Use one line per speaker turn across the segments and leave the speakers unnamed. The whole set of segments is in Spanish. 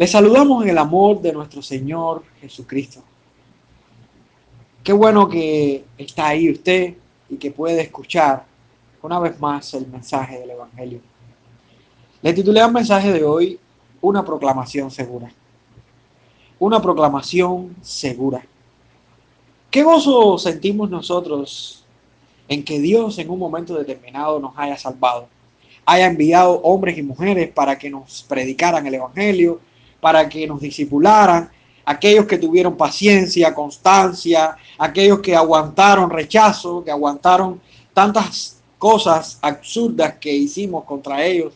Les saludamos en el amor de nuestro Señor Jesucristo. Qué bueno que está ahí usted y que puede escuchar una vez más el mensaje del Evangelio. Le titulé al mensaje de hoy Una proclamación segura. Una proclamación segura. ¿Qué gozo sentimos nosotros en que Dios en un momento determinado nos haya salvado? Haya enviado hombres y mujeres para que nos predicaran el Evangelio, para que nos discipularan, aquellos que tuvieron paciencia, constancia, aquellos que aguantaron rechazo, que aguantaron tantas cosas absurdas que hicimos contra ellos,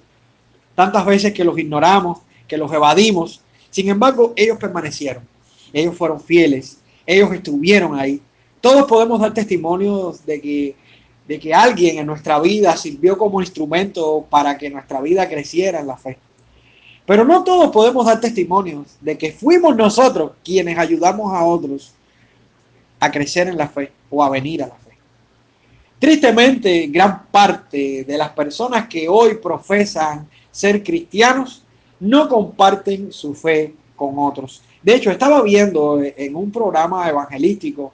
tantas veces que los ignoramos, que los evadimos. Sin embargo, ellos permanecieron, ellos fueron fieles, ellos estuvieron ahí. Todos podemos dar testimonios de que, de que alguien en nuestra vida sirvió como instrumento para que nuestra vida creciera en la fe. Pero no todos podemos dar testimonios de que fuimos nosotros quienes ayudamos a otros a crecer en la fe o a venir a la fe. Tristemente, gran parte de las personas que hoy profesan ser cristianos no comparten su fe con otros. De hecho, estaba viendo en un programa evangelístico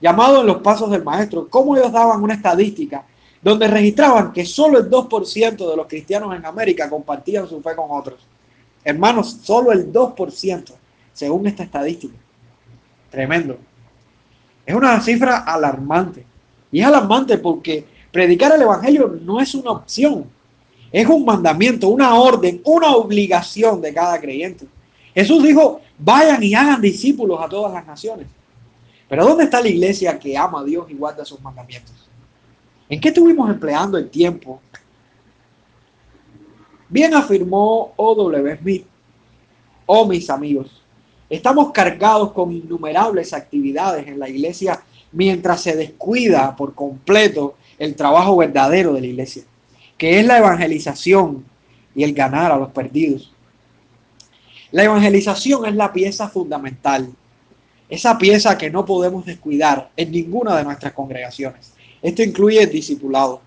llamado En los Pasos del Maestro, cómo ellos daban una estadística donde registraban que solo el 2% de los cristianos en América compartían su fe con otros. Hermanos, solo el 2%, según esta estadística. Tremendo. Es una cifra alarmante. Y es alarmante porque predicar el Evangelio no es una opción. Es un mandamiento, una orden, una obligación de cada creyente. Jesús dijo, vayan y hagan discípulos a todas las naciones. Pero ¿dónde está la iglesia que ama a Dios y guarda sus mandamientos? ¿En qué estuvimos empleando el tiempo Bien afirmó O.W. Smith, oh mis amigos, estamos cargados con innumerables actividades en la iglesia mientras se descuida por completo el trabajo verdadero de la iglesia, que es la evangelización y el ganar a los perdidos. La evangelización es la pieza fundamental, esa pieza que no podemos descuidar en ninguna de nuestras congregaciones. Esto incluye el discipulado.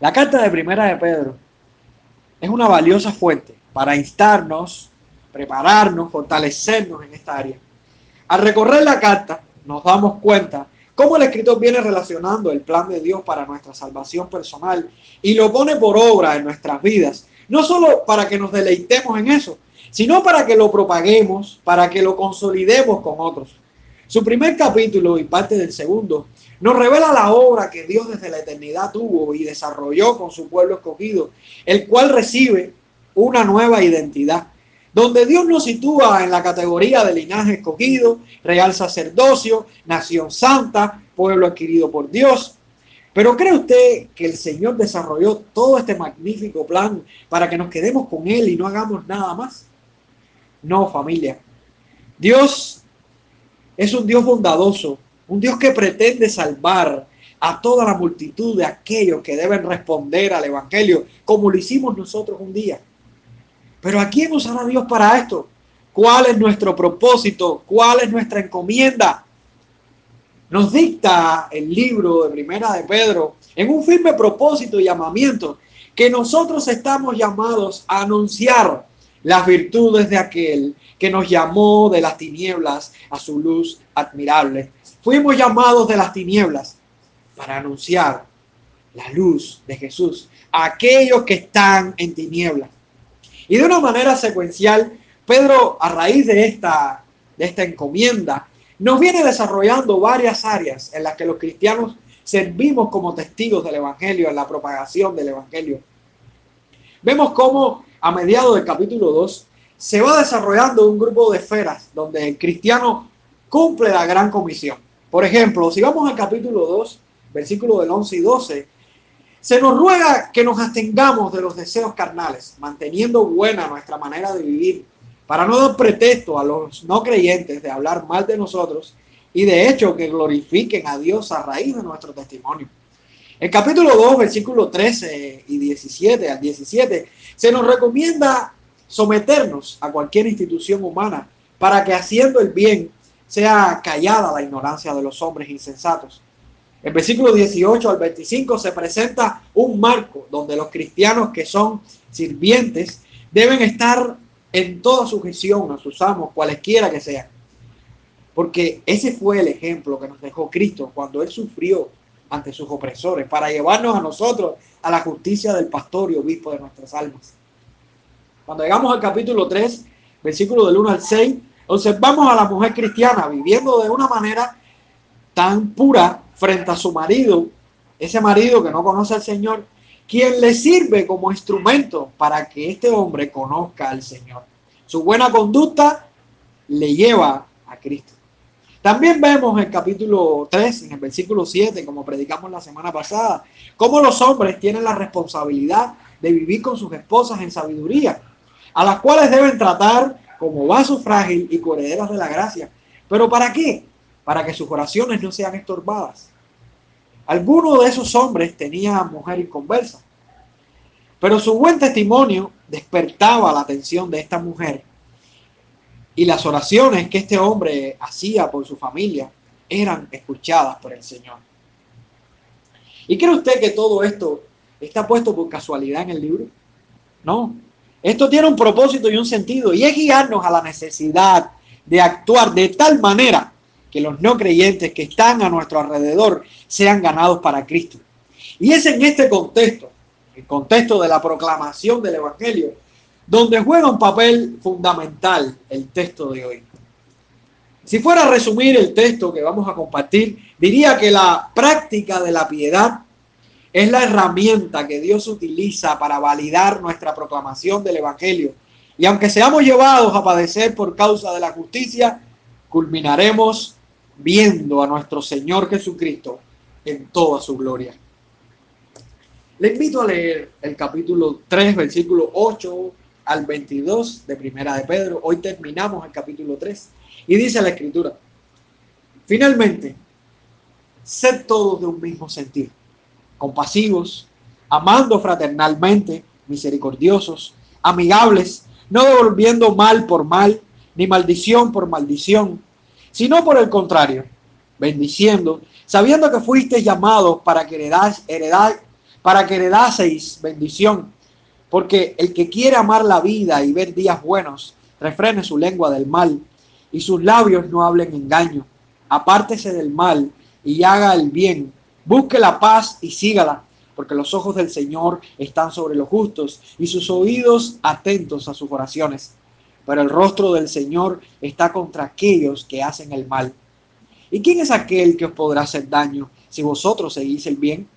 La carta de primera de Pedro es una valiosa fuente para instarnos, prepararnos, fortalecernos en esta área. Al recorrer la carta, nos damos cuenta cómo el escritor viene relacionando el plan de Dios para nuestra salvación personal y lo pone por obra en nuestras vidas, no solo para que nos deleitemos en eso, sino para que lo propaguemos, para que lo consolidemos con otros. Su primer capítulo y parte del segundo nos revela la obra que Dios desde la eternidad tuvo y desarrolló con su pueblo escogido, el cual recibe una nueva identidad, donde Dios nos sitúa en la categoría de linaje escogido, real sacerdocio, nación santa, pueblo adquirido por Dios. Pero ¿cree usted que el Señor desarrolló todo este magnífico plan para que nos quedemos con Él y no hagamos nada más? No, familia. Dios es un Dios bondadoso un Dios que pretende salvar a toda la multitud de aquellos que deben responder al Evangelio, como lo hicimos nosotros un día. Pero ¿a quién usará Dios para esto? ¿Cuál es nuestro propósito? ¿Cuál es nuestra encomienda? Nos dicta el libro de Primera de Pedro en un firme propósito y llamamiento que nosotros estamos llamados a anunciar las virtudes de aquel que nos llamó de las tinieblas a su luz admirable Fuimos llamados de las tinieblas para anunciar la luz de Jesús a aquellos que están en tinieblas. Y de una manera secuencial, Pedro, a raíz de esta, de esta encomienda, nos viene desarrollando varias áreas en las que los cristianos servimos como testigos del Evangelio, en la propagación del Evangelio. Vemos cómo a mediados del capítulo 2 se va desarrollando un grupo de esferas donde el cristiano cumple la gran comisión. Por ejemplo, si vamos al capítulo 2, versículo del 11 y 12, se nos ruega que nos abstengamos de los deseos carnales, manteniendo buena nuestra manera de vivir, para no dar pretexto a los no creyentes de hablar mal de nosotros y de hecho que glorifiquen a Dios a raíz de nuestro testimonio. El capítulo 2, versículo 13 y 17 al 17, se nos recomienda someternos a cualquier institución humana para que haciendo el bien sea callada la ignorancia de los hombres insensatos. En versículo 18 al 25 se presenta un marco donde los cristianos que son sirvientes deben estar en toda sujeción a sus amos, cualesquiera que sean. Porque ese fue el ejemplo que nos dejó Cristo cuando Él sufrió ante sus opresores, para llevarnos a nosotros a la justicia del pastor y obispo de nuestras almas. Cuando llegamos al capítulo 3, versículo del 1 al 6, observamos a la mujer cristiana viviendo de una manera tan pura frente a su marido, ese marido que no conoce al Señor, quien le sirve como instrumento para que este hombre conozca al Señor. Su buena conducta le lleva a Cristo. También vemos en el capítulo 3, en el versículo 7, como predicamos la semana pasada, cómo los hombres tienen la responsabilidad de vivir con sus esposas en sabiduría, a las cuales deben tratar como vaso frágil y correderas de la gracia. ¿Pero para qué? Para que sus oraciones no sean estorbadas. Alguno de esos hombres tenía mujer inconversa, pero su buen testimonio despertaba la atención de esta mujer y las oraciones que este hombre hacía por su familia eran escuchadas por el Señor. ¿Y cree usted que todo esto está puesto por casualidad en el libro? No. Esto tiene un propósito y un sentido y es guiarnos a la necesidad de actuar de tal manera que los no creyentes que están a nuestro alrededor sean ganados para Cristo. Y es en este contexto, el contexto de la proclamación del Evangelio, donde juega un papel fundamental el texto de hoy. Si fuera a resumir el texto que vamos a compartir, diría que la práctica de la piedad es la herramienta que Dios utiliza para validar nuestra proclamación del Evangelio. Y aunque seamos llevados a padecer por causa de la justicia, culminaremos viendo a nuestro Señor Jesucristo en toda su gloria. Le invito a leer el capítulo 3, versículo 8 al 22 de Primera de Pedro. Hoy terminamos el capítulo 3 y dice la escritura, finalmente, sed todos de un mismo sentir, compasivos, amando fraternalmente, misericordiosos, amigables, no devolviendo mal por mal, ni maldición por maldición, sino por el contrario, bendiciendo, sabiendo que fuisteis llamados para que heredad, para que heredaseis bendición porque el que quiere amar la vida y ver días buenos, refrene su lengua del mal y sus labios no hablen engaño. Apártese del mal y haga el bien. Busque la paz y sígala, porque los ojos del Señor están sobre los justos y sus oídos atentos a sus oraciones. Pero el rostro del Señor está contra aquellos que hacen el mal. ¿Y quién es aquel que os podrá hacer daño si vosotros seguís el bien?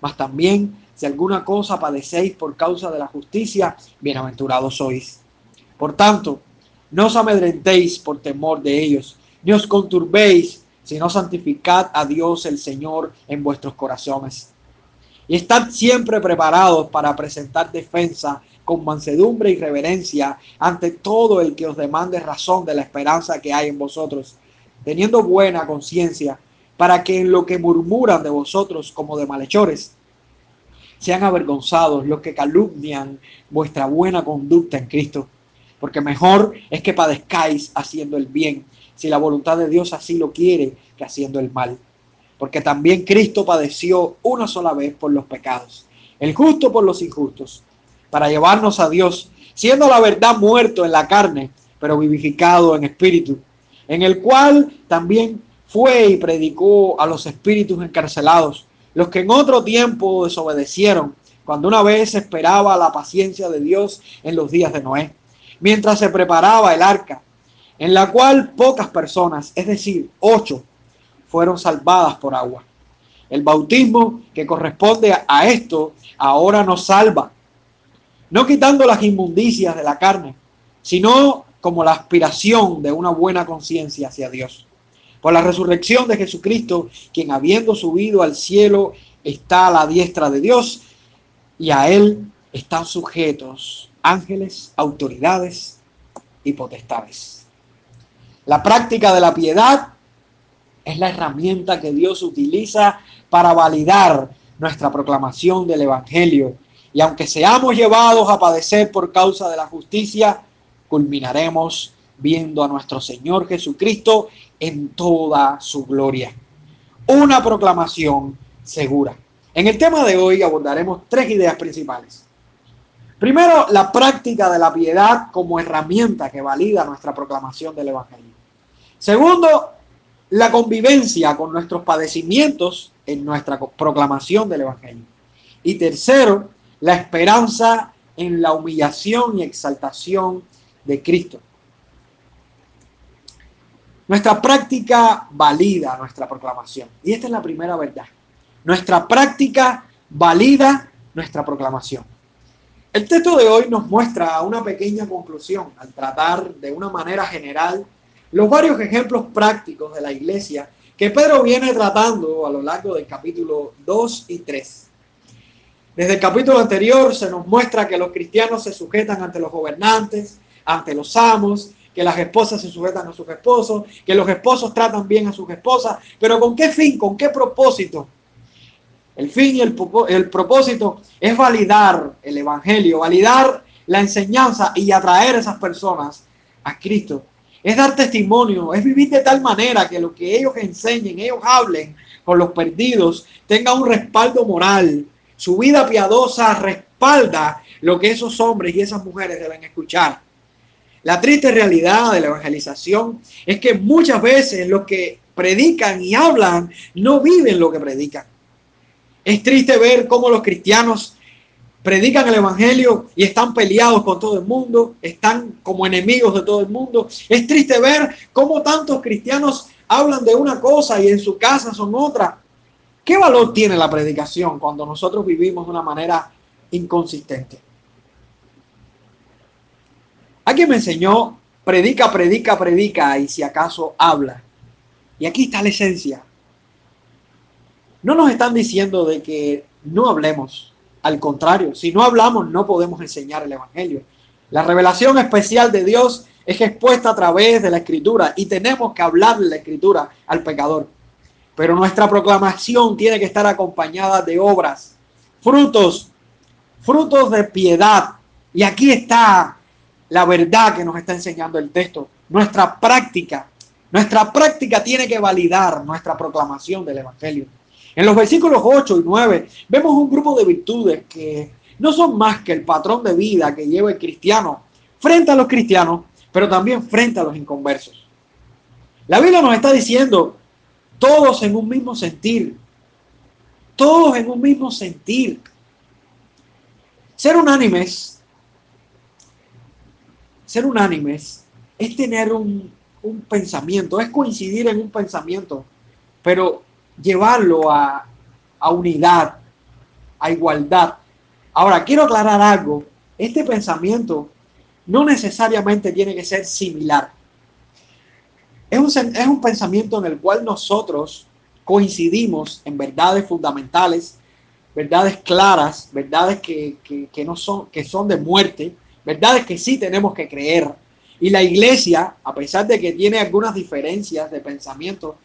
Mas también si alguna cosa padecéis por causa de la justicia, bienaventurados sois. Por tanto, no os amedrentéis por temor de ellos, ni os conturbéis, sino santificad a Dios el Señor en vuestros corazones. Y estad siempre preparados para presentar defensa con mansedumbre y reverencia ante todo el que os demande razón de la esperanza que hay en vosotros, teniendo buena conciencia, para que en lo que murmuran de vosotros como de malhechores, sean avergonzados los que calumnian vuestra buena conducta en Cristo, porque mejor es que padezcáis haciendo el bien, si la voluntad de Dios así lo quiere, que haciendo el mal. Porque también Cristo padeció una sola vez por los pecados, el justo por los injustos, para llevarnos a Dios, siendo la verdad muerto en la carne, pero vivificado en espíritu, en el cual también fue y predicó a los espíritus encarcelados los que en otro tiempo desobedecieron, cuando una vez esperaba la paciencia de Dios en los días de Noé, mientras se preparaba el arca, en la cual pocas personas, es decir, ocho, fueron salvadas por agua. El bautismo que corresponde a esto ahora nos salva, no quitando las inmundicias de la carne, sino como la aspiración de una buena conciencia hacia Dios por la resurrección de Jesucristo, quien habiendo subido al cielo está a la diestra de Dios y a él están sujetos ángeles, autoridades y potestades. La práctica de la piedad es la herramienta que Dios utiliza para validar nuestra proclamación del Evangelio. Y aunque seamos llevados a padecer por causa de la justicia, culminaremos viendo a nuestro Señor Jesucristo en toda su gloria. Una proclamación segura. En el tema de hoy abordaremos tres ideas principales. Primero, la práctica de la piedad como herramienta que valida nuestra proclamación del Evangelio. Segundo, la convivencia con nuestros padecimientos en nuestra proclamación del Evangelio. Y tercero, la esperanza en la humillación y exaltación de Cristo. Nuestra práctica valida nuestra proclamación. Y esta es la primera verdad. Nuestra práctica valida nuestra proclamación. El texto de hoy nos muestra una pequeña conclusión al tratar de una manera general los varios ejemplos prácticos de la iglesia que Pedro viene tratando a lo largo del capítulo 2 y 3. Desde el capítulo anterior se nos muestra que los cristianos se sujetan ante los gobernantes, ante los amos, que las esposas se sujetan a sus esposos, que los esposos tratan bien a sus esposas, pero ¿con qué fin? ¿Con qué propósito? El fin y el, el propósito es validar el Evangelio, validar la enseñanza y atraer a esas personas a Cristo. Es dar testimonio, es vivir de tal manera que lo que ellos enseñen, ellos hablen con los perdidos, tenga un respaldo moral. Su vida piadosa respalda lo que esos hombres y esas mujeres deben escuchar. La triste realidad de la evangelización es que muchas veces los que predican y hablan no viven lo que predican. Es triste ver cómo los cristianos predican el Evangelio y están peleados con todo el mundo, están como enemigos de todo el mundo. Es triste ver cómo tantos cristianos hablan de una cosa y en su casa son otra. ¿Qué valor tiene la predicación cuando nosotros vivimos de una manera inconsistente? Alguien me enseñó, predica, predica, predica y si acaso habla. Y aquí está la esencia. No nos están diciendo de que no hablemos. Al contrario, si no hablamos no podemos enseñar el Evangelio. La revelación especial de Dios es expuesta a través de la escritura y tenemos que hablar de la escritura al pecador. Pero nuestra proclamación tiene que estar acompañada de obras, frutos, frutos de piedad. Y aquí está la verdad que nos está enseñando el texto, nuestra práctica. Nuestra práctica tiene que validar nuestra proclamación del Evangelio. En los versículos 8 y 9 vemos un grupo de virtudes que no son más que el patrón de vida que lleva el cristiano frente a los cristianos, pero también frente a los inconversos. La Biblia nos está diciendo, todos en un mismo sentir, todos en un mismo sentir. Ser unánimes ser unánimes es tener un, pensamiento, es coincidir en un pensamiento, pero llevarlo a, a unidad, a igualdad. Ahora, quiero aclarar algo. Este pensamiento no necesariamente tiene que ser similar. Es un, es un, pensamiento en el cual nosotros coincidimos en verdades fundamentales, verdades claras, verdades que, que, no son, que son de muerte, verdad es que sí tenemos que creer. Y la iglesia, a pesar de que tiene algunas diferencias de pensamiento,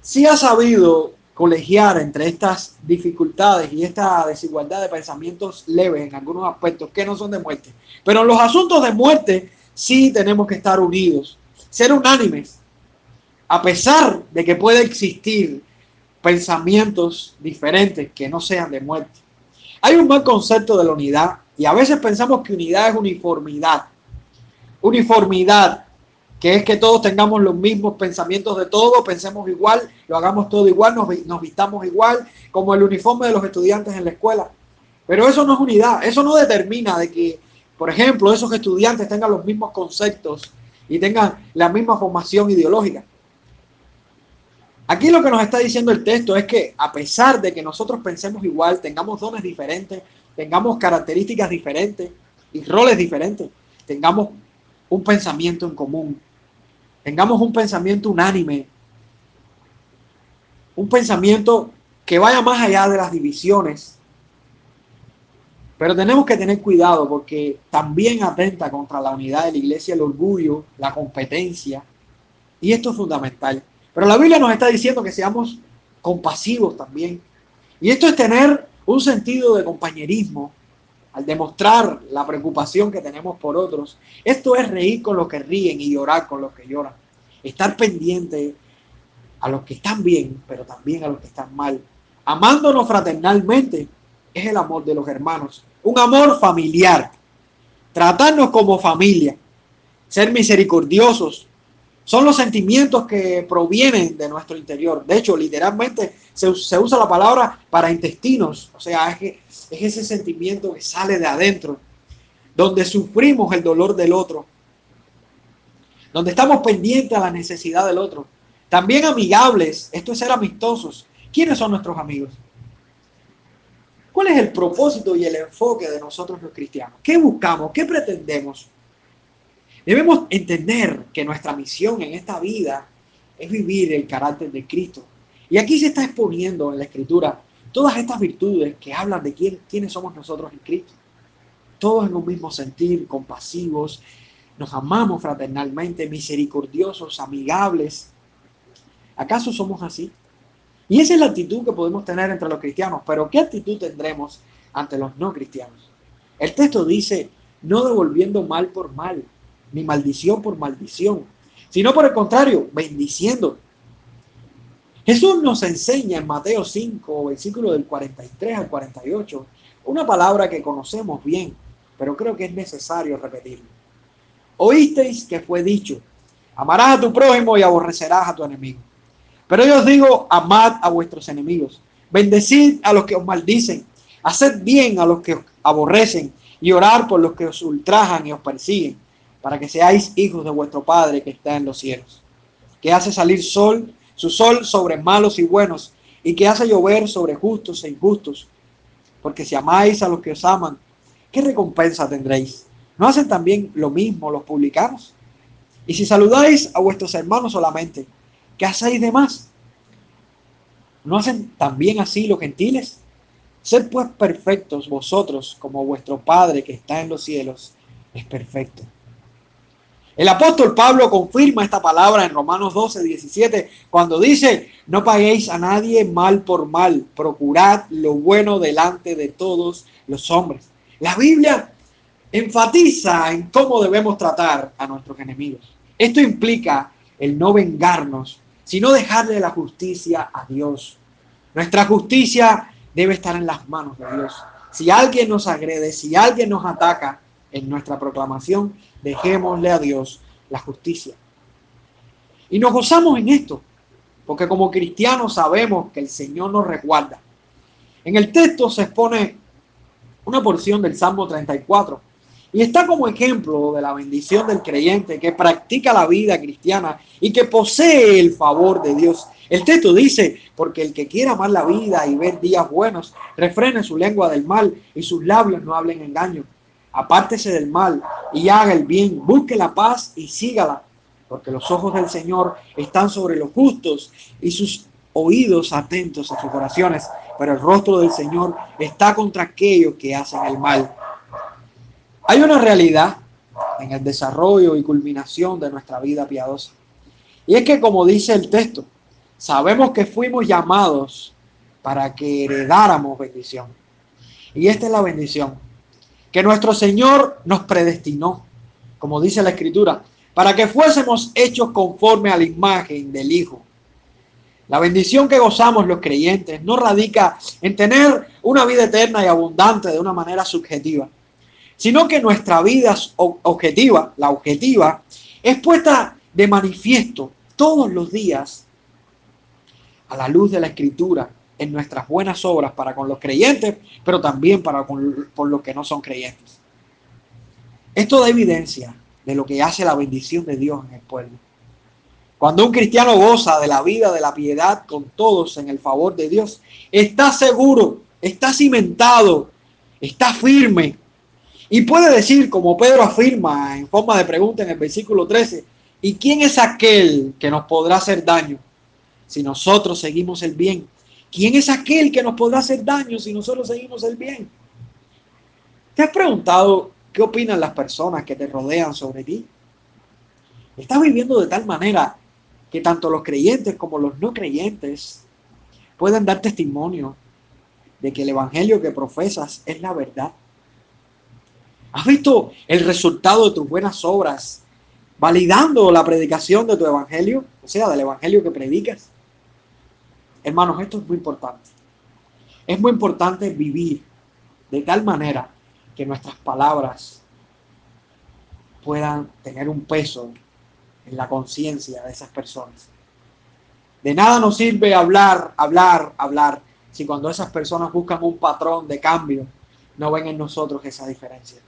sí ha sabido colegiar entre estas dificultades y esta desigualdad de pensamientos leves en algunos aspectos que no son de muerte. Pero en los asuntos de muerte sí tenemos que estar unidos, ser unánimes, a pesar de que puede existir pensamientos diferentes que no sean de muerte. Hay un buen concepto de la unidad y a veces pensamos que unidad es uniformidad. Uniformidad, que es que todos tengamos los mismos pensamientos de todo, pensemos igual, lo hagamos todo igual, nos, nos vistamos igual, como el uniforme de los estudiantes en la escuela. Pero eso no es unidad, eso no determina de que, por ejemplo, esos estudiantes tengan los mismos conceptos y tengan la misma formación ideológica. Aquí lo que nos está diciendo el texto es que a pesar de que nosotros pensemos igual, tengamos dones diferentes, tengamos características diferentes y roles diferentes, tengamos un pensamiento en común, tengamos un pensamiento unánime, un pensamiento que vaya más allá de las divisiones. Pero tenemos que tener cuidado porque también atenta contra la unidad de la iglesia el orgullo, la competencia. Y esto es fundamental. Pero la Biblia nos está diciendo que seamos compasivos también. Y esto es tener un sentido de compañerismo al demostrar la preocupación que tenemos por otros. Esto es reír con los que ríen y llorar con los que lloran. Estar pendiente a los que están bien, pero también a los que están mal. Amándonos fraternalmente es el amor de los hermanos. un amor familiar, tratarnos como familia, ser misericordiosos, son los sentimientos que provienen de nuestro interior. De hecho, literalmente se, usa la palabra para intestinos, o sea, es, que, es ese sentimiento que sale de adentro, donde sufrimos el dolor del otro, donde estamos pendientes a la necesidad del otro. También amigables, esto es ser amistosos. ¿Quiénes son nuestros amigos? ¿Cuál es el propósito y el enfoque de nosotros los cristianos? ¿Qué buscamos? ¿Qué pretendemos? Debemos entender que nuestra misión en esta vida es vivir el carácter de Cristo. Y aquí se está exponiendo en la Escritura todas estas virtudes que hablan de quién, quiénes somos nosotros en Cristo. Todos en un mismo sentir, compasivos, nos amamos fraternalmente, misericordiosos, amigables. ¿Acaso somos así? Y esa es la actitud que podemos tener entre los cristianos, pero ¿qué actitud tendremos ante los no cristianos? El texto dice, no devolviendo mal por mal, ni maldición por maldición, sino por el contrario, bendiciendo. Jesús nos enseña en Mateo 5, versículo del 43 al 48, una palabra que conocemos bien, pero creo que es necesario repetirlo. Oísteis que fue dicho, amarás a tu prójimo y aborrecerás a tu enemigo. Pero yo os digo, amad a vuestros enemigos, bendecid a los que os maldicen, haced bien a los que os aborrecen y orar por los que os ultrajan y os persiguen para que seáis hijos de vuestro Padre que está en los cielos, que hace salir sol, su sol sobre malos y buenos, y que hace llover sobre justos e injustos. Porque si amáis a los que os aman, ¿qué recompensa tendréis? ¿No hacen también lo mismo los publicanos? Y si saludáis a vuestros hermanos solamente, ¿qué hacéis de más? ¿No hacen también así los gentiles? Sed pues perfectos vosotros como vuestro Padre que está en los cielos es perfecto. El apóstol Pablo confirma esta palabra en Romanos 12, 17, cuando dice, no paguéis a nadie mal por mal, procurad lo bueno delante de todos los hombres. La Biblia enfatiza en cómo debemos tratar a nuestros enemigos. Esto implica el no vengarnos, sino dejarle la justicia a Dios. Nuestra justicia debe estar en las manos de Dios. Si alguien nos agrede, si alguien nos ataca, en nuestra proclamación, dejémosle a Dios la justicia. Y nos gozamos en esto, porque como cristianos sabemos que el Señor nos resguarda. En el texto se expone una porción del Salmo 34 y está como ejemplo de la bendición del creyente que practica la vida cristiana y que posee el favor de Dios. El texto dice, porque el que quiera amar la vida y ver días buenos, refrene su lengua del mal y sus labios no hablen engaño apártese del mal y haga el bien, busque la paz y sígala, porque los ojos del Señor están sobre los justos y sus oídos atentos a sus oraciones, pero el rostro del Señor está contra aquellos que hacen el mal. Hay una realidad en el desarrollo y culminación de nuestra vida piadosa. Y es que, como dice el texto, sabemos que fuimos llamados para que heredáramos bendición. Y esta es la bendición, que nuestro Señor nos predestinó, como dice la Escritura, para que fuésemos hechos conforme a la imagen del Hijo. La bendición que gozamos los creyentes no radica en tener una vida eterna y abundante de una manera subjetiva, sino que nuestra vida objetiva, la objetiva, es puesta de manifiesto todos los días a la luz de la Escritura en nuestras buenas obras para con los creyentes, pero también para con por los que no son creyentes. Esto da evidencia de lo que hace la bendición de Dios en el pueblo. Cuando un cristiano goza de la vida de la piedad con todos en el favor de Dios, está seguro, está cimentado, está firme y puede decir, como Pedro afirma en forma de pregunta en el versículo 13, ¿y quién es aquel que nos podrá hacer daño si nosotros seguimos el bien? ¿Quién es aquel que nos podrá hacer daño si nosotros seguimos el bien? ¿Te has preguntado qué opinan las personas que te rodean sobre ti? Estás viviendo de tal manera que tanto los creyentes como los no creyentes pueden dar testimonio de que el evangelio que profesas es la verdad. ¿Has visto el resultado de tus buenas obras validando la predicación de tu evangelio? O sea, del evangelio que predicas. Hermanos, esto es muy importante. Es muy importante vivir de tal manera que nuestras palabras puedan tener un peso en la conciencia de esas personas. De nada nos sirve hablar, hablar, hablar, si cuando esas personas buscan un patrón de cambio, no ven en nosotros esa diferencia.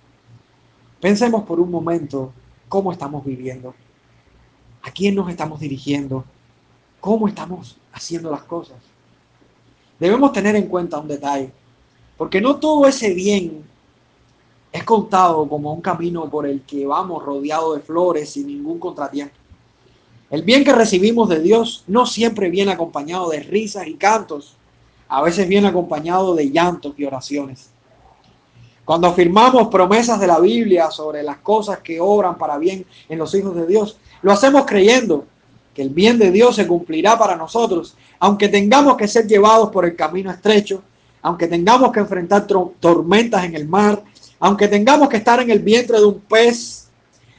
Pensemos por un momento cómo estamos viviendo, a quién nos estamos dirigiendo, cómo estamos haciendo las cosas. Debemos tener en cuenta un detalle, porque no todo ese bien es contado como un camino por el que vamos rodeado de flores sin ningún contratiempo. El bien que recibimos de Dios no siempre viene acompañado de risas y cantos, a veces viene acompañado de llantos y oraciones. Cuando afirmamos promesas de la Biblia sobre las cosas que obran para bien en los hijos de Dios, lo hacemos creyendo que el bien de Dios se cumplirá para nosotros, aunque tengamos que ser llevados por el camino estrecho, aunque tengamos que enfrentar tormentas en el mar, aunque tengamos que estar en el vientre de un pez,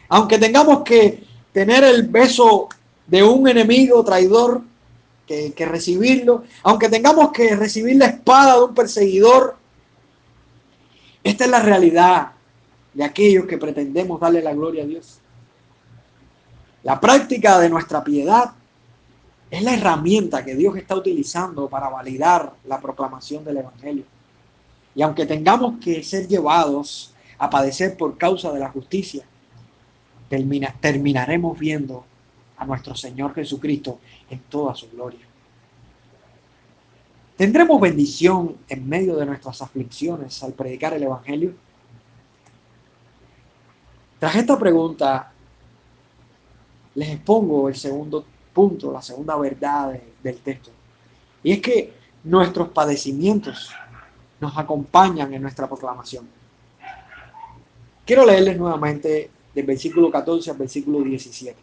aunque tengamos que tener el beso de un enemigo traidor, que, que recibirlo, aunque tengamos que recibir la espada de un perseguidor, esta es la realidad de aquellos que pretendemos darle la gloria a Dios. La práctica de nuestra piedad es la herramienta que Dios está utilizando para validar la proclamación del Evangelio. Y aunque tengamos que ser llevados a padecer por causa de la justicia, terminaremos viendo a nuestro Señor Jesucristo en toda su gloria. ¿Tendremos bendición en medio de nuestras aflicciones al predicar el Evangelio? Tras esta pregunta, les expongo el segundo punto, la segunda verdad del texto. Y es que nuestros padecimientos nos acompañan en nuestra proclamación. Quiero leerles nuevamente del versículo 14 al versículo 17.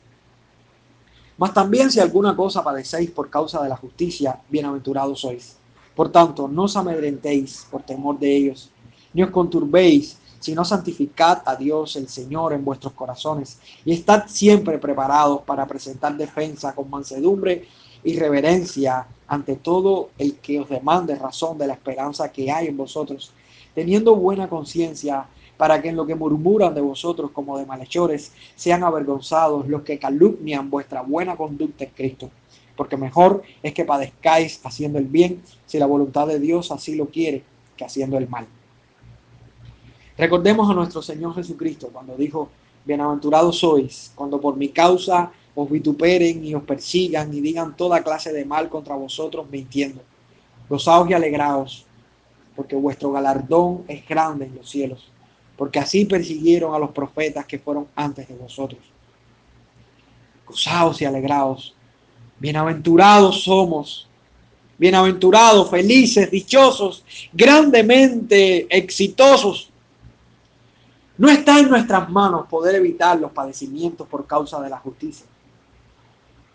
Mas también si alguna cosa padecéis por causa de la justicia, bienaventurados sois. Por tanto, no os amedrentéis por temor de ellos, ni os conturbéis, sino santificad a Dios el Señor en vuestros corazones y estad siempre preparados para presentar defensa con mansedumbre y reverencia ante todo el que os demande razón de la esperanza que hay en vosotros, teniendo buena conciencia para que en lo que murmuran de vosotros como de malhechores sean avergonzados los que calumnian vuestra buena conducta en Cristo. Porque mejor es que padezcáis haciendo el bien, si la voluntad de Dios así lo quiere, que haciendo el mal. Recordemos a nuestro Señor Jesucristo cuando dijo, bienaventurados sois, cuando por mi causa os vituperen y os persigan y digan toda clase de mal contra vosotros mintiendo. Gozaos y alegraos, porque vuestro galardón es grande en los cielos, porque así persiguieron a los profetas que fueron antes de vosotros. Gozaos y alegraos. Bienaventurados somos, bienaventurados, felices, dichosos, grandemente exitosos no está en nuestras manos poder evitar los padecimientos por causa de la justicia.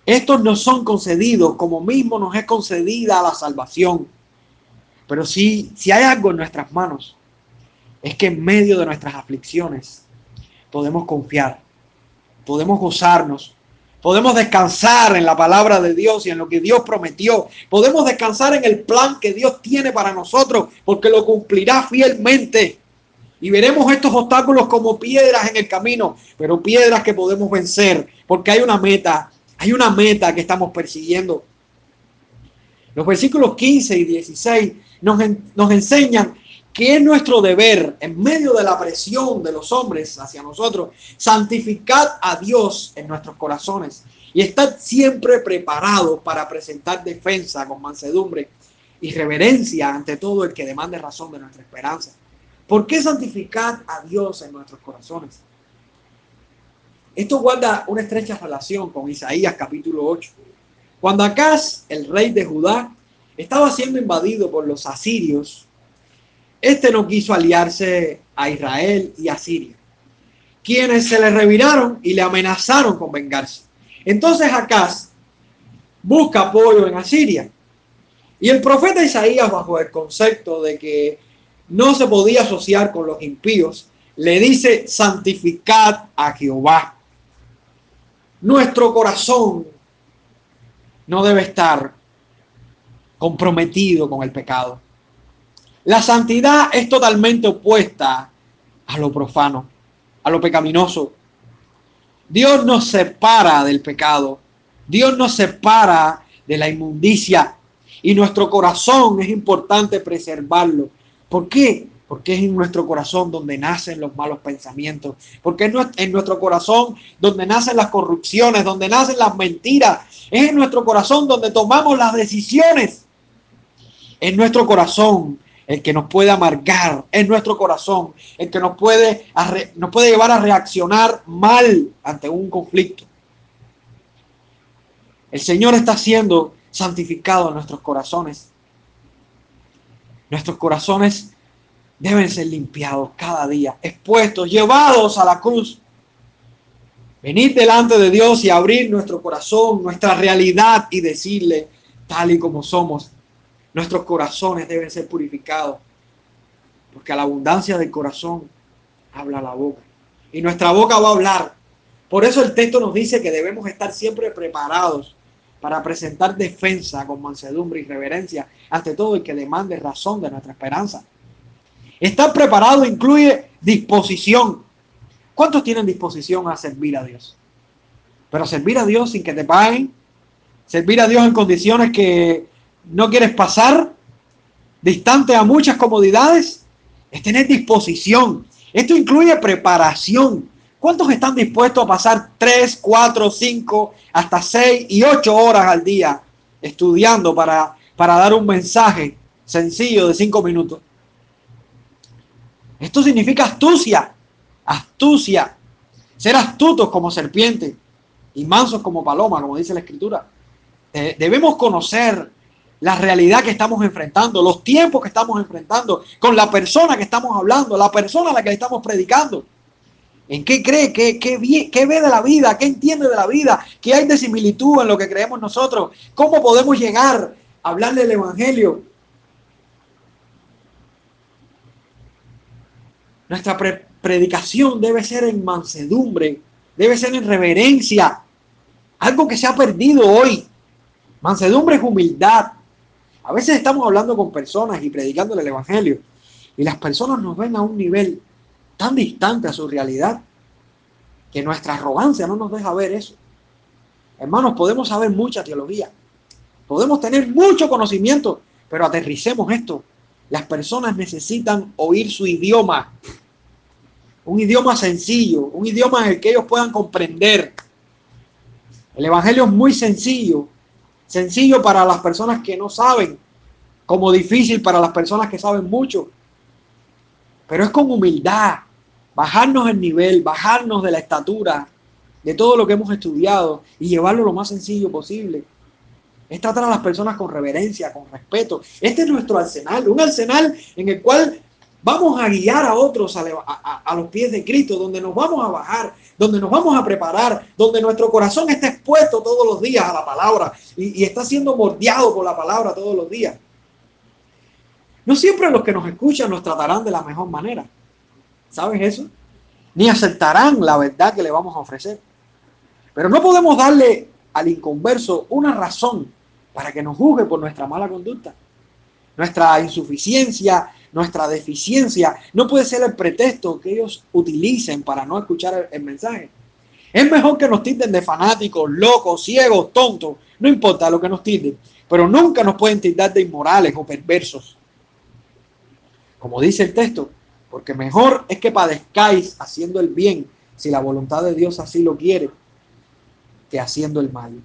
Estos no son concedidos como mismo nos es concedida la salvación. Pero si, si hay algo en nuestras manos, es que en medio de nuestras aflicciones podemos confiar, podemos gozarnos, podemos descansar en la palabra de Dios y en lo que Dios prometió. Podemos descansar en el plan que Dios tiene para nosotros, porque lo cumplirá fielmente. Y veremos estos obstáculos como piedras en el camino, pero piedras que podemos vencer, porque hay una meta, hay una meta que estamos persiguiendo. Los versículos 15 y 16 nos, nos enseñan que es nuestro deber, en medio de la presión de los hombres hacia nosotros, santificar a Dios en nuestros corazones y estar siempre preparados para presentar defensa con mansedumbre y reverencia ante todo el que demande razón de nuestra esperanza. ¿Por qué santificar a Dios en nuestros corazones? Esto guarda una estrecha relación con Isaías capítulo 8. Cuando Acaz, el rey de Judá, estaba siendo invadido por los asirios, este no quiso aliarse a Israel y a Siria, quienes se le reviraron y le amenazaron con vengarse. Entonces Acaz busca apoyo en Asiria. Y el profeta Isaías, bajo el concepto de que no se podía asociar con los impíos, le dice, santificad a Jehová. Nuestro corazón no debe estar comprometido con el pecado. La santidad es totalmente opuesta a lo profano, a lo pecaminoso. Dios nos separa del pecado. Dios nos separa de la inmundicia. Y nuestro corazón es importante preservarlo. ¿Por qué? Porque es en nuestro corazón donde nacen los malos pensamientos. Porque es en nuestro corazón donde nacen las corrupciones, donde nacen las mentiras. Es en nuestro corazón donde tomamos las decisiones. En nuestro corazón el que nos puede amargar, es nuestro corazón, el que nos puede, nos puede llevar a reaccionar mal ante un conflicto. El Señor está siendo santificado en nuestros corazones. Nuestros corazones deben ser limpiados cada día, expuestos, llevados a la cruz. Venir delante de Dios y abrir nuestro corazón, nuestra realidad y decirle, tal y como somos, Nuestros corazones deben ser purificados, porque a la abundancia del corazón habla la boca. Y nuestra boca va a hablar. Por eso el texto nos dice que debemos estar siempre preparados para presentar defensa con mansedumbre y reverencia ante todo el que demande razón de nuestra esperanza. Estar preparado incluye disposición. ¿Cuántos tienen disposición a servir a Dios? Pero servir a Dios sin que te paguen, servir a Dios en condiciones que no quieres pasar distante a muchas comodidades, es tener disposición. Esto incluye preparación. ¿Cuántos están dispuestos a pasar 3, 4, 5, hasta 6 y 8 horas al día estudiando para, para dar un mensaje sencillo de 5 minutos? Esto significa astucia, astucia, ser astutos como serpiente y mansos como paloma, como dice la escritura. Eh, debemos conocer la realidad que estamos enfrentando, los tiempos que estamos enfrentando, con la persona que estamos hablando, la persona a la que le estamos predicando. ¿En qué cree? ¿Qué, qué, ve de la vida? ¿Qué entiende de la vida? ¿Qué hay de similitud en lo que creemos nosotros? ¿Cómo podemos llegar a hablarle del Evangelio? Nuestra predicación debe ser en mansedumbre, debe ser en reverencia, algo que se ha perdido hoy. Mansedumbre es humildad, a veces estamos hablando con personas y predicándole el Evangelio y las personas nos ven a un nivel tan distante a su realidad que nuestra arrogancia no nos deja ver eso. Hermanos, podemos saber mucha teología, podemos tener mucho conocimiento, pero aterricemos esto. Las personas necesitan oír su idioma, un idioma sencillo, un idioma en el que ellos puedan comprender. El Evangelio es muy sencillo, Sencillo para las personas que no saben, como difícil para las personas que saben mucho. Pero es con humildad, bajarnos el nivel, bajarnos de la estatura de todo lo que hemos estudiado y llevarlo lo más sencillo posible. Es tratar a las personas con reverencia, con respeto. Este es nuestro arsenal, un arsenal en el cual vamos a guiar a otros a, los pies de Cristo, donde nos vamos a bajar, donde nos vamos a preparar, donde nuestro corazón está expuesto todos los días a la palabra y, está siendo mordiado por la palabra todos los días. No siempre los que nos escuchan nos tratarán de la mejor manera. ¿Sabes eso? Ni aceptarán la verdad que le vamos a ofrecer. Pero no podemos darle al inconverso una razón para que nos juzgue por nuestra mala conducta, nuestra insuficiencia, nuestra deficiencia no puede ser el pretexto que ellos utilicen para no escuchar el, mensaje. Es mejor que nos tilden de fanáticos, locos, ciegos, tontos, no importa lo que nos tilden, pero nunca nos pueden tildar de inmorales o perversos. Como dice el texto, porque mejor es que padezcáis haciendo el bien, si la voluntad de Dios así lo quiere, que haciendo el mal.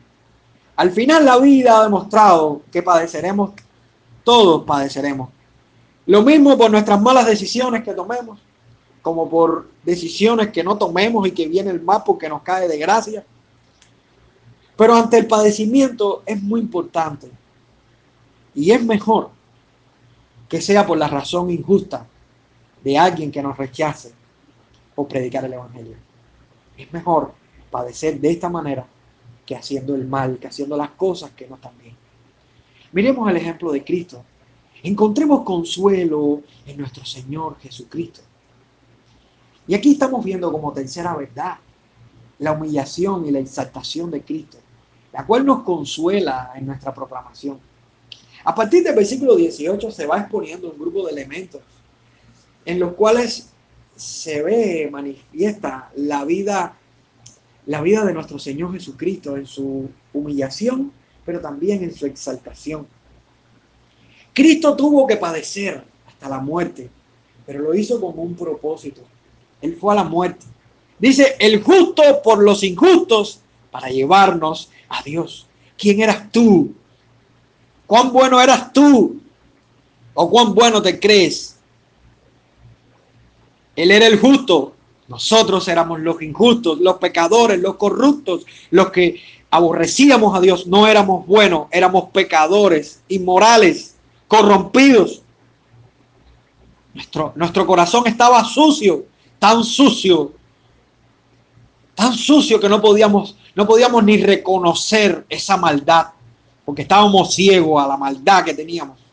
Al final la vida ha demostrado que padeceremos, todos padeceremos, lo mismo por nuestras malas decisiones que tomemos, como por decisiones que no tomemos y que viene el mal porque nos cae de gracia. Pero ante el padecimiento es muy importante y es mejor que sea por la razón injusta de alguien que nos rechace o predicar el Evangelio. Es mejor padecer de esta manera que haciendo el mal, que haciendo las cosas que no están bien. Miremos el ejemplo de Cristo Encontremos consuelo en nuestro Señor Jesucristo. Y aquí estamos viendo como tercera verdad la humillación y la exaltación de Cristo, la cual nos consuela en nuestra proclamación. A partir del versículo 18 se va exponiendo un grupo de elementos en los cuales se ve, manifiesta la vida, la vida de nuestro Señor Jesucristo en su humillación, pero también en su exaltación. Cristo tuvo que padecer hasta la muerte, pero lo hizo con un propósito. Él fue a la muerte. Dice, el justo por los injustos para llevarnos a Dios. ¿Quién eras tú? ¿Cuán bueno eras tú? ¿O cuán bueno te crees? Él era el justo. Nosotros éramos los injustos, los pecadores, los corruptos, los que aborrecíamos a Dios. No éramos buenos, éramos pecadores, inmorales, corrompidos. Nuestro, nuestro corazón estaba sucio, tan sucio, tan sucio que no podíamos, no podíamos ni reconocer esa maldad, porque estábamos ciegos a la maldad que teníamos.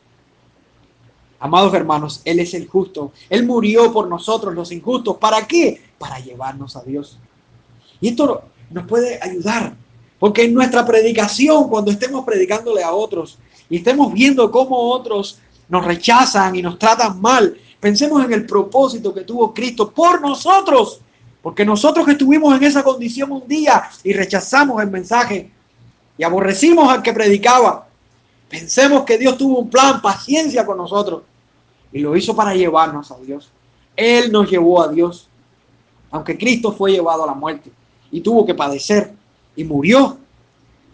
Amados hermanos, Él es el justo. Él murió por nosotros, los injustos. ¿Para qué? Para llevarnos a Dios. Y esto nos puede ayudar, porque en nuestra predicación, cuando estemos predicándole a otros y estemos viendo cómo otros nos rechazan y nos tratan mal, pensemos en el propósito que tuvo Cristo por nosotros. Porque nosotros que estuvimos en esa condición un día y rechazamos el mensaje y aborrecimos al que predicaba, pensemos que Dios tuvo un plan, paciencia con nosotros y lo hizo para llevarnos a Dios. Él nos llevó a Dios. Aunque Cristo fue llevado a la muerte y tuvo que padecer y murió,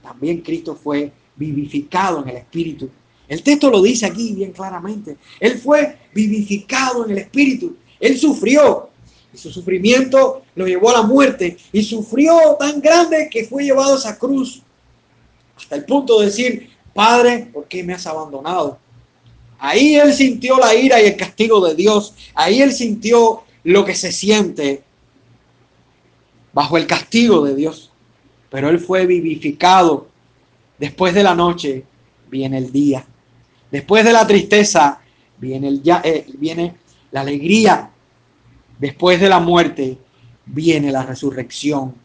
también Cristo fue vivificado en el Espíritu. El texto lo dice aquí bien claramente. Él fue vivificado en el Espíritu. Él sufrió y su sufrimiento lo llevó a la muerte y sufrió tan grande que fue llevado a esa cruz hasta el punto de decir, Padre, ¿por qué me has abandonado? Ahí él sintió la ira y el castigo de Dios. Ahí él sintió lo que se siente bajo el castigo de Dios. Pero él fue vivificado. Después de la noche viene el día. Después de la tristeza viene, el, ya, eh, viene la alegría. Después de la muerte viene la resurrección.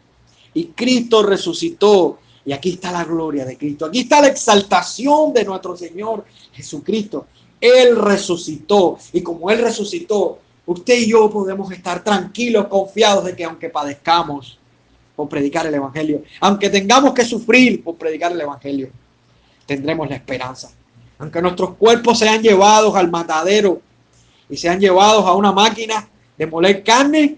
Y Cristo resucitó. Y aquí está la gloria de Cristo. Aquí está la exaltación de nuestro Señor Jesucristo. Él resucitó y como Él resucitó, usted y yo podemos estar tranquilos, confiados de que aunque padezcamos por predicar el Evangelio, aunque tengamos que sufrir por predicar el Evangelio, tendremos la esperanza. Aunque nuestros cuerpos sean llevados al matadero y sean llevados a una máquina de moler carne,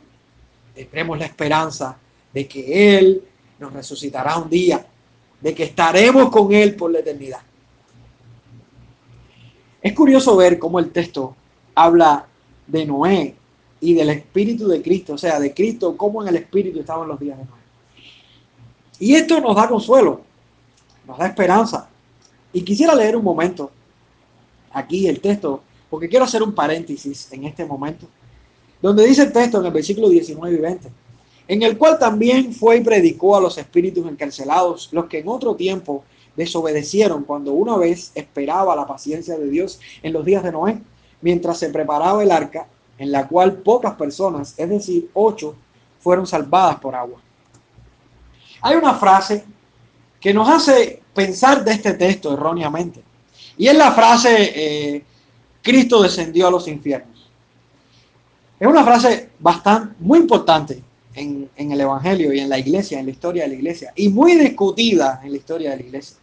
tendremos la esperanza de que Él nos resucitará un día, de que estaremos con Él por la eternidad. Es curioso ver cómo el texto habla de Noé y del Espíritu de Cristo, o sea, de Cristo, cómo en el Espíritu estaban los días de Noé. Y esto nos da consuelo, nos da esperanza. Y quisiera leer un momento aquí el texto, porque quiero hacer un paréntesis en este momento, donde dice el texto en el versículo 19 y 20, en el cual también fue y predicó a los espíritus encarcelados, los que en otro tiempo desobedecieron cuando una vez esperaba la paciencia de Dios en los días de Noé, mientras se preparaba el arca, en la cual pocas personas, es decir, ocho, fueron salvadas por agua. Hay una frase que nos hace pensar de este texto erróneamente, y es la frase, eh, Cristo descendió a los infiernos. Es una frase bastante, muy importante en, en, el Evangelio y en la iglesia, en la historia de la iglesia, y muy discutida en la historia de la iglesia.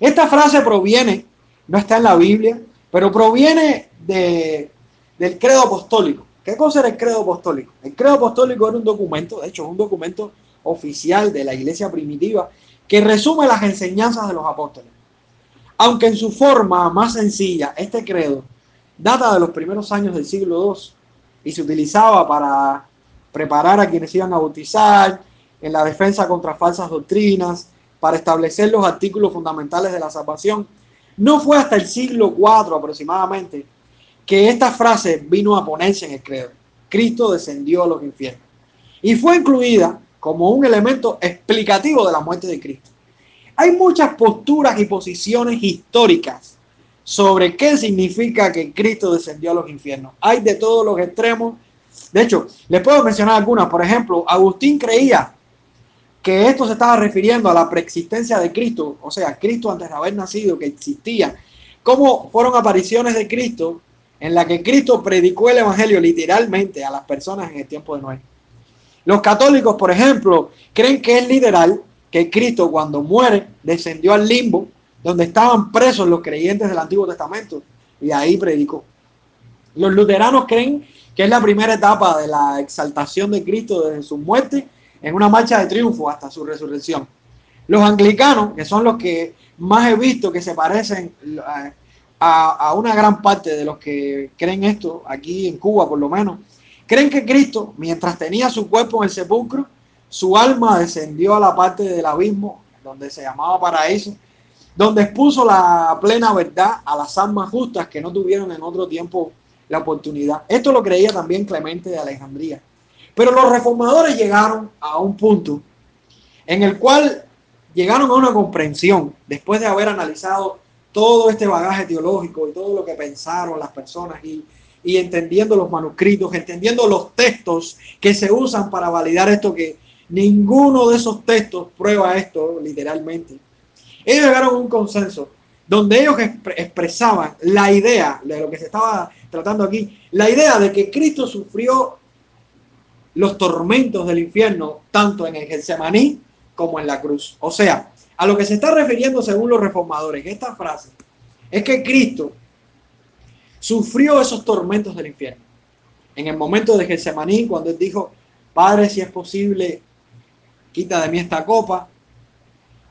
Esta frase proviene, no está en la Biblia, pero proviene de, del credo apostólico. ¿Qué cosa era el credo apostólico? El credo apostólico era un documento, de hecho, un documento oficial de la iglesia primitiva que resume las enseñanzas de los apóstoles. Aunque en su forma más sencilla, este credo data de los primeros años del siglo II y se utilizaba para preparar a quienes iban a bautizar, en la defensa contra falsas doctrinas, para establecer los artículos fundamentales de la salvación. No fue hasta el siglo IV aproximadamente que esta frase vino a ponerse en el credo. Cristo descendió a los infiernos. Y fue incluida como un elemento explicativo de la muerte de Cristo. Hay muchas posturas y posiciones históricas sobre qué significa que Cristo descendió a los infiernos. Hay de todos los extremos. De hecho, les puedo mencionar algunas. Por ejemplo, Agustín creía que esto se estaba refiriendo a la preexistencia de Cristo, o sea, Cristo antes de haber nacido, que existía. ¿Cómo fueron apariciones de Cristo en la que Cristo predicó el Evangelio literalmente a las personas en el tiempo de Noé. Los católicos, por ejemplo, creen que es literal que Cristo cuando muere descendió al limbo donde estaban presos los creyentes del Antiguo Testamento y ahí predicó. Los luteranos creen que es la primera etapa de la exaltación de Cristo desde su muerte en una marcha de triunfo hasta su resurrección. Los anglicanos, que son los que más he visto que se parecen a, una gran parte de los que creen esto, aquí en Cuba por lo menos, creen que Cristo, mientras tenía su cuerpo en el sepulcro, su alma descendió a la parte del abismo, donde se llamaba paraíso, donde expuso la plena verdad a las almas justas que no tuvieron en otro tiempo la oportunidad. Esto lo creía también Clemente de Alejandría. Pero los reformadores llegaron a un punto en el cual llegaron a una comprensión, después de haber analizado todo este bagaje teológico y todo lo que pensaron las personas y, y entendiendo los manuscritos, entendiendo los textos que se usan para validar esto, que ninguno de esos textos prueba esto literalmente. Ellos llegaron a un consenso donde ellos expresaban la idea de lo que se estaba tratando aquí, la idea de que Cristo sufrió los tormentos del infierno tanto en el Getsemaní como en la cruz. O sea, a lo que se está refiriendo según los reformadores, esta frase, es que Cristo sufrió esos tormentos del infierno. En el momento de Getsemaní, cuando él dijo, Padre, si es posible, quita de mí esta copa.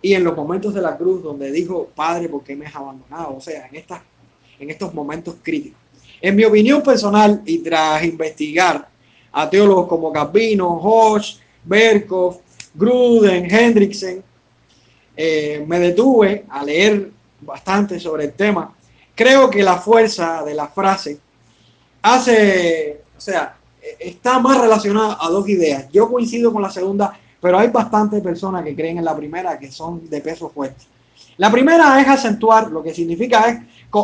Y en los momentos de la cruz, donde dijo, Padre, ¿por qué me has abandonado? O sea, en, estas, en estos momentos críticos. En mi opinión personal, y tras investigar a teólogos como Gabino, Hodge, Berkov, Gruden, Hendrickson, eh, me detuve a leer bastante sobre el tema. Creo que la fuerza de la frase hace, o sea, está más relacionada a dos ideas. Yo coincido con la segunda, pero hay bastantes personas que creen en la primera que son de peso fuerte. La primera es acentuar, lo que significa es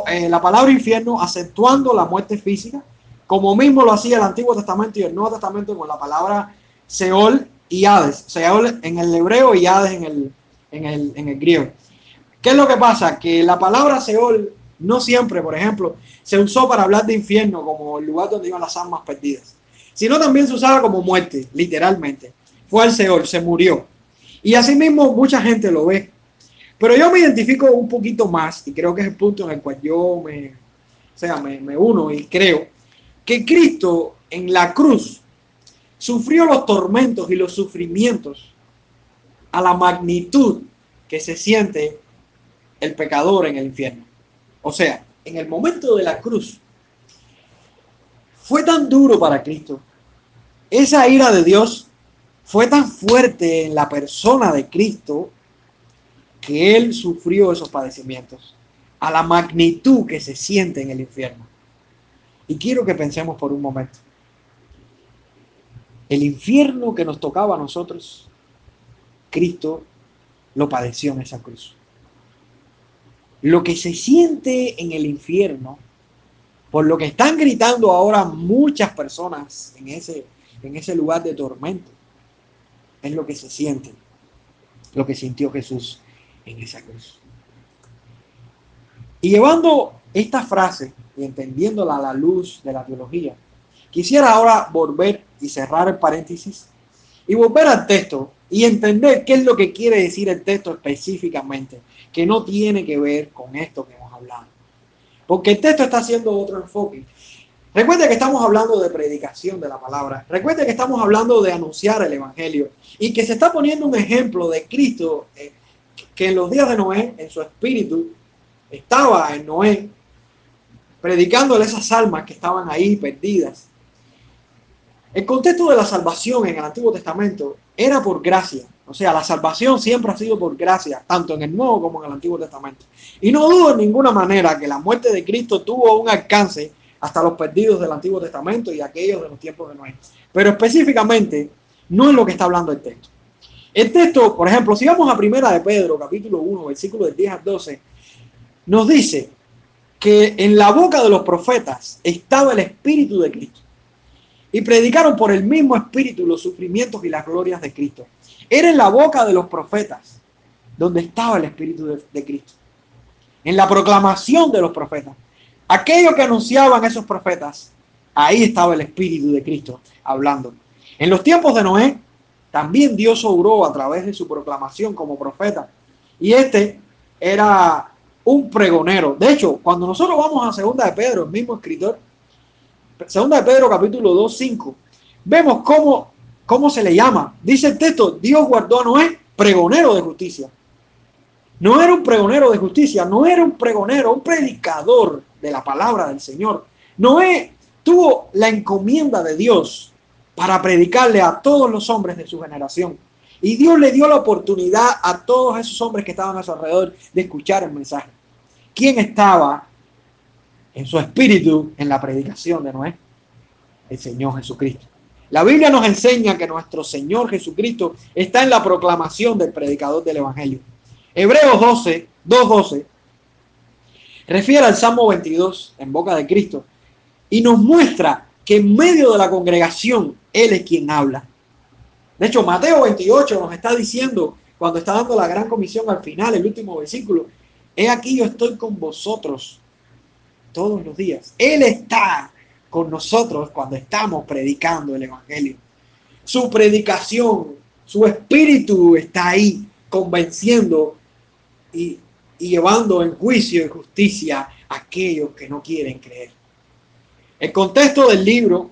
eh, la palabra infierno acentuando la muerte física, como mismo lo hacía el Antiguo Testamento y el Nuevo Testamento con la palabra Seol y Hades. Seol en el hebreo y Hades en el, en el, en el griego. ¿Qué es lo que pasa? Que la palabra Seol no siempre, por ejemplo, se usó para hablar de infierno como el lugar donde iban las almas perdidas, sino también se usaba como muerte, literalmente. Fue al Seol, se murió. Y asimismo mucha gente lo ve. Pero yo me identifico un poquito más y creo que es el punto en el cual yo me, o sea, me, me uno y creo que Cristo en la cruz sufrió los tormentos y los sufrimientos a la magnitud que se siente el pecador en el infierno. O sea, en el momento de la cruz, fue tan duro para Cristo. Esa ira de Dios fue tan fuerte en la persona de Cristo que Él sufrió esos padecimientos a la magnitud que se siente en el infierno. Y quiero que pensemos por un momento. El infierno que nos tocaba a nosotros Cristo lo padeció en esa cruz. Lo que se siente en el infierno, por lo que están gritando ahora muchas personas en ese, en ese lugar de tormento, es lo que se siente, lo que sintió Jesús en esa cruz. Y llevando esta frase y entendiéndola a la luz de la teología, quisiera ahora volver y cerrar el paréntesis y volver al texto y entender qué es lo que quiere decir el texto específicamente, que no tiene que ver con esto que hemos hablado. Porque el texto está haciendo otro enfoque. Recuerde que estamos hablando de predicación de la palabra. Recuerde que estamos hablando de anunciar el Evangelio. Y que se está poniendo un ejemplo de Cristo eh, que en los días de Noé, en su espíritu, estaba en Noé, predicándole esas almas que estaban ahí perdidas. El contexto de la salvación en el Antiguo Testamento era por gracia. O sea, la salvación siempre ha sido por gracia, tanto en el Nuevo como en el Antiguo Testamento. Y no dudo en ninguna manera que la muerte de Cristo tuvo un alcance hasta los perdidos del Antiguo Testamento y aquellos de los tiempos de Noé. Pero específicamente no es lo que está hablando el texto. El texto, por ejemplo, si vamos a Primera de Pedro, capítulo 1, versículo del 10 al 12, nos dice que en la boca de los profetas estaba el Espíritu de Cristo y predicaron por el mismo espíritu los sufrimientos y las glorias de Cristo. Era en la boca de los profetas donde estaba el espíritu de, Cristo. En la proclamación de los profetas. aquello que anunciaban esos profetas, ahí estaba el Espíritu de Cristo hablando. En los tiempos de Noé, también Dios obró a través de su proclamación como profeta. Y este era un pregonero. De hecho, cuando nosotros vamos a Segunda de Pedro, el mismo escritor, Segunda de Pedro capítulo 2, 5, vemos cómo, cómo se le llama. Dice el texto, Dios guardó a Noé pregonero de justicia. No era un pregonero de justicia, no era un pregonero, un predicador de la palabra del Señor. Noé tuvo la encomienda de Dios para predicarle a todos los hombres de su generación. Y Dios le dio la oportunidad a todos esos hombres que estaban a su alrededor de escuchar el mensaje. ¿Quién estaba en su espíritu en la predicación de Noé? El Señor Jesucristo. La Biblia nos enseña que nuestro Señor Jesucristo está en la proclamación del predicador del Evangelio. Hebreos 12, 2.12, refiere al Salmo 22 en boca de Cristo y nos muestra que en medio de la congregación Él es quien habla. De hecho, Mateo 28 nos está diciendo, cuando está dando la gran comisión al final, el último versículo, he aquí yo estoy con vosotros todos los días. Él está con nosotros cuando estamos predicando el Evangelio. Su predicación, su espíritu está ahí convenciendo y, llevando en juicio y justicia a aquellos que no quieren creer. El contexto del libro,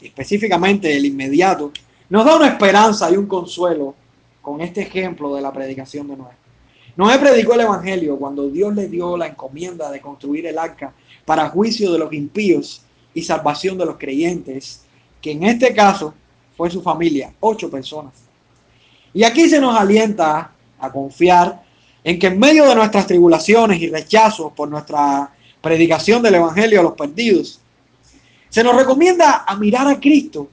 específicamente el inmediato, nos da una esperanza y un consuelo con este ejemplo de la predicación de Noé. Noé predicó el Evangelio cuando Dios le dio la encomienda de construir el arca para juicio de los impíos y salvación de los creyentes, que en este caso fue su familia, ocho personas. Y aquí se nos alienta a confiar en que en medio de nuestras tribulaciones y rechazos por nuestra predicación del Evangelio a los perdidos, se nos recomienda a mirar a Cristo,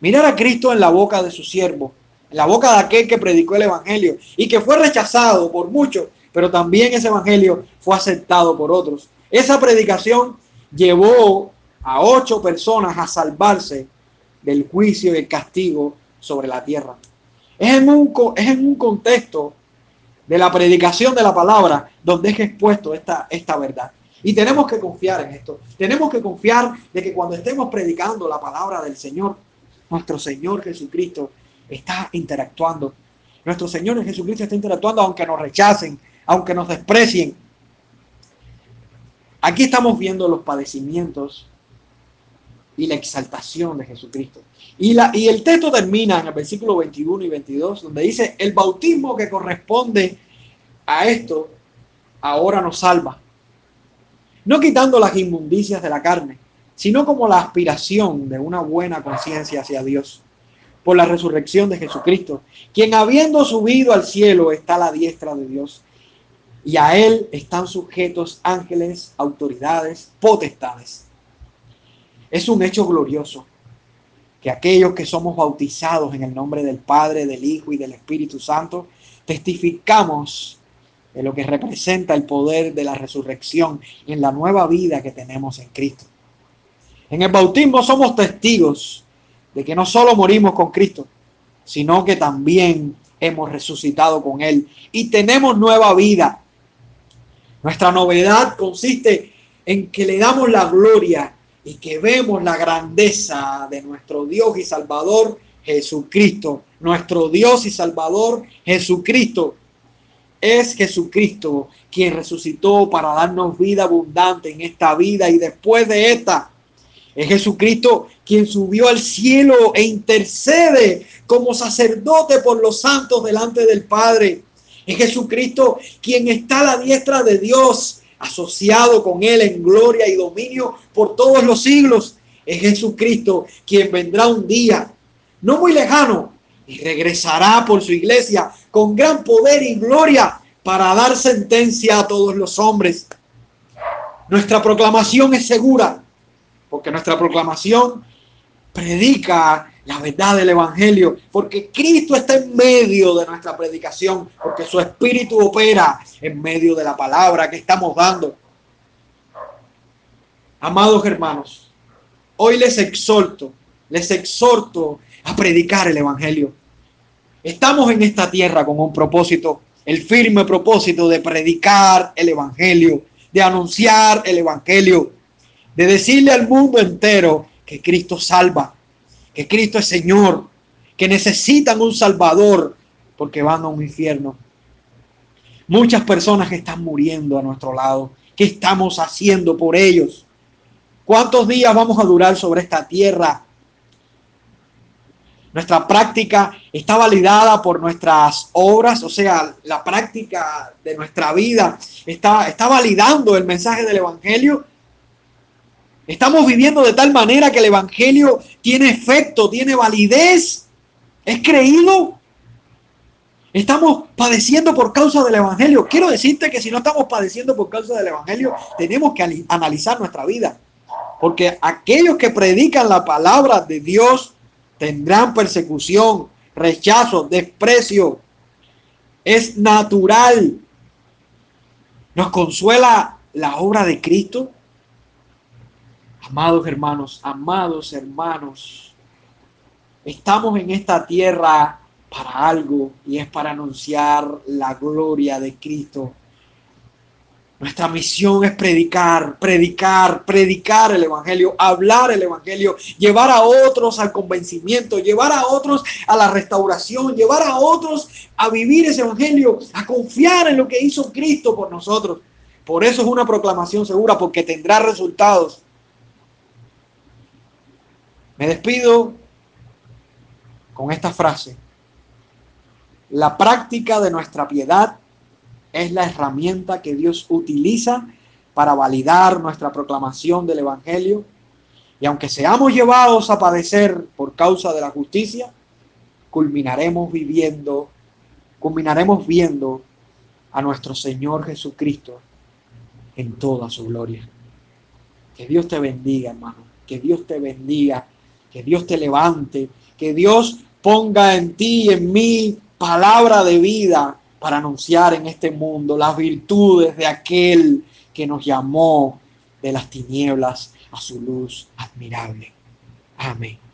mirar a Cristo en la boca de su siervo, la boca de aquel que predicó el Evangelio y que fue rechazado por muchos, pero también ese Evangelio fue aceptado por otros. Esa predicación llevó a ocho personas a salvarse del juicio y el castigo sobre la tierra. Es en un, es en un contexto de la predicación de la palabra donde es expuesto esta, esta verdad. Y tenemos que confiar en esto. Tenemos que confiar de que cuando estemos predicando la palabra del Señor, nuestro Señor Jesucristo está interactuando. Nuestro Señor Jesucristo está interactuando aunque nos rechacen, aunque nos desprecien. Aquí estamos viendo los padecimientos y la exaltación de Jesucristo. Y, la, y el texto termina en el versículo 21 y 22, donde dice, el bautismo que corresponde a esto ahora nos salva. No quitando las inmundicias de la carne, sino como la aspiración de una buena conciencia hacia Dios, por la resurrección de Jesucristo, quien habiendo subido al cielo está a la diestra de Dios, y a él están sujetos ángeles, autoridades, potestades. Es un hecho glorioso que aquellos que somos bautizados en el nombre del Padre, del Hijo y del Espíritu Santo, testificamos de lo que representa el poder de la resurrección en la nueva vida que tenemos en Cristo. En el bautismo somos testigos de que no solo morimos con Cristo, sino que también hemos resucitado con Él y tenemos nueva vida. Nuestra novedad consiste en que le damos la gloria y que vemos la grandeza de nuestro Dios y Salvador Jesucristo. Nuestro Dios y Salvador Jesucristo. Es Jesucristo quien resucitó para darnos vida abundante en esta vida y después de esta. Es Jesucristo quien subió al cielo e intercede como sacerdote por los santos delante del Padre. Es Jesucristo quien está a la diestra de Dios asociado con Él en gloria y dominio por todos los siglos. Es Jesucristo quien vendrá un día, no muy lejano, y regresará por su iglesia con gran poder y gloria para dar sentencia a todos los hombres. Nuestra proclamación es segura, porque nuestra proclamación predica la verdad del Evangelio, porque Cristo está en medio de nuestra predicación, porque su Espíritu opera en medio de la palabra que estamos dando. Amados hermanos, hoy les exhorto, les exhorto a predicar el Evangelio. Estamos en esta tierra con un propósito, el firme propósito de predicar el Evangelio, de anunciar el Evangelio de decirle al mundo entero que Cristo salva, que Cristo es Señor, que necesitan un Salvador porque van a un infierno. Muchas personas que están muriendo a nuestro lado. ¿Qué estamos haciendo por ellos? ¿Cuántos días vamos a durar sobre esta tierra? Nuestra práctica está validada por nuestras obras, o sea, la práctica de nuestra vida está, está validando el mensaje del Evangelio. Estamos viviendo de tal manera que el Evangelio tiene efecto, tiene validez, es creído. Estamos padeciendo por causa del Evangelio. Quiero decirte que si no estamos padeciendo por causa del Evangelio, tenemos que analizar nuestra vida. Porque aquellos que predican la palabra de Dios tendrán persecución, rechazo, desprecio. Es natural. Nos consuela la obra de Cristo. Amados hermanos, amados hermanos, estamos en esta tierra para algo y es para anunciar la gloria de Cristo nuestra misión es predicar, predicar, predicar el Evangelio, hablar el Evangelio, llevar a otros al convencimiento, llevar a otros a la restauración, llevar a otros a vivir ese Evangelio, a confiar en lo que hizo Cristo por nosotros. Por eso es una proclamación segura, porque tendrá resultados. Me despido con esta frase. La práctica de nuestra piedad es la herramienta que Dios utiliza para validar nuestra proclamación del Evangelio. Y aunque seamos llevados a padecer por causa de la justicia, culminaremos viviendo, culminaremos viendo a nuestro Señor Jesucristo en toda su gloria. Que Dios te bendiga, hermano. Que Dios te bendiga. Que Dios te levante. Que Dios ponga en ti y en mí palabra de vida para anunciar en este mundo las virtudes de aquel que nos llamó de las tinieblas a su luz admirable. Amén.